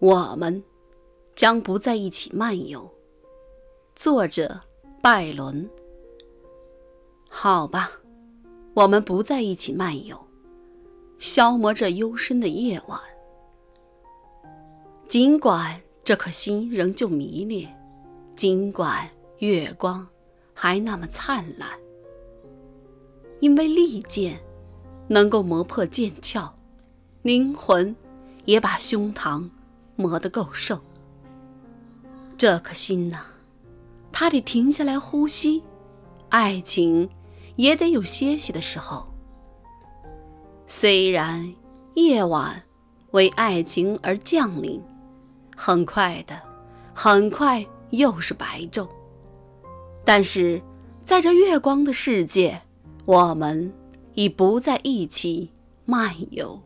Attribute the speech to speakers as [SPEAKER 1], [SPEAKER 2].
[SPEAKER 1] 我们将不在一起漫游。作者：拜伦。好吧，我们不在一起漫游，消磨这幽深的夜晚。尽管这颗心仍旧迷恋，尽管月光还那么灿烂，因为利剑能够磨破剑鞘，灵魂也把胸膛。磨得够瘦，这颗心呐，它得停下来呼吸，爱情也得有歇息的时候。虽然夜晚为爱情而降临，很快的，很快又是白昼，但是在这月光的世界，我们已不在一起漫游。